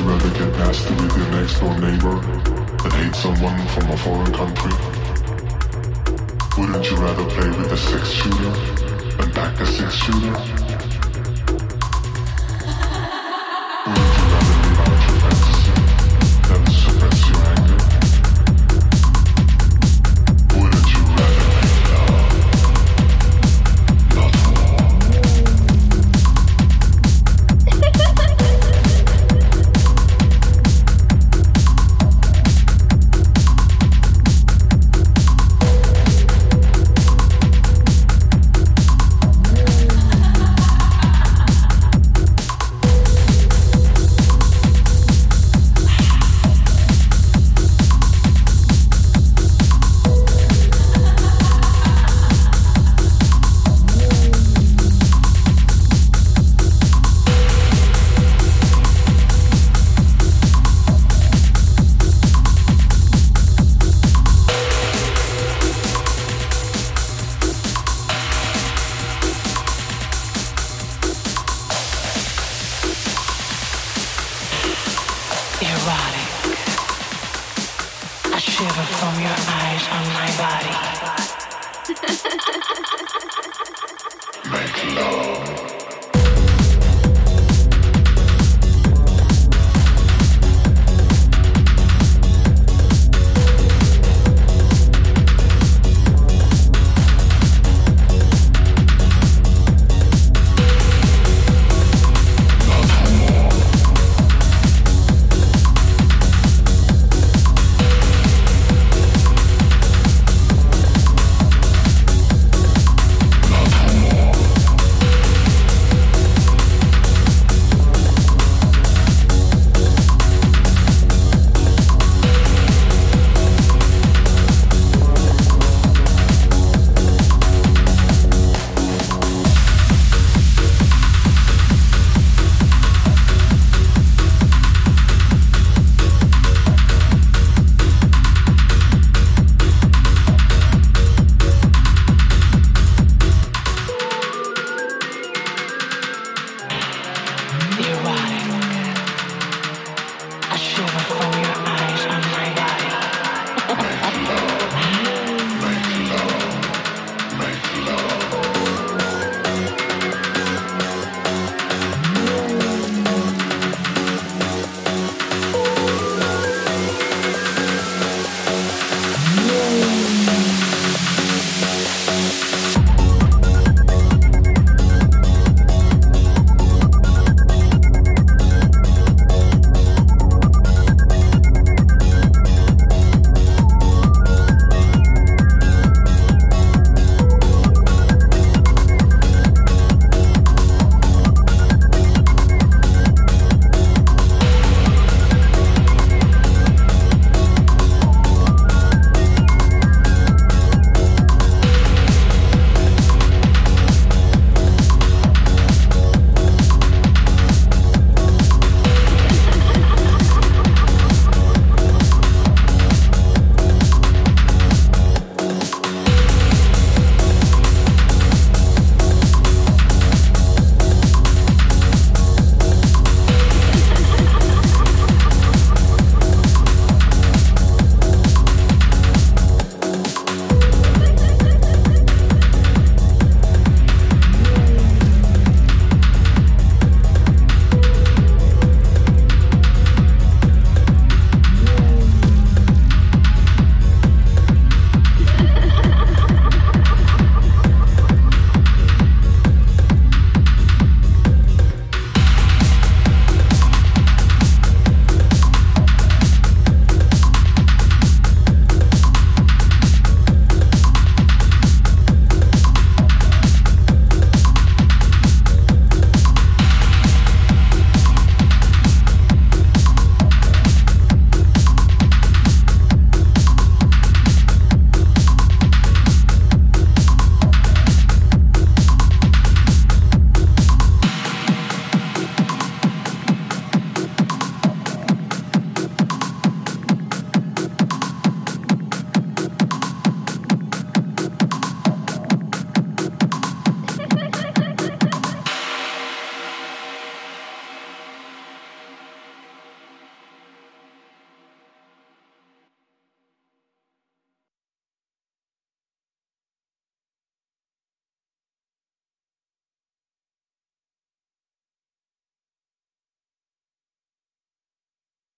you rather get nasty with your next door neighbor than hate someone from a foreign country? Wouldn't you rather play with a six shooter than back a six shooter? Erotic. I shiver from your eyes on my body. Make love.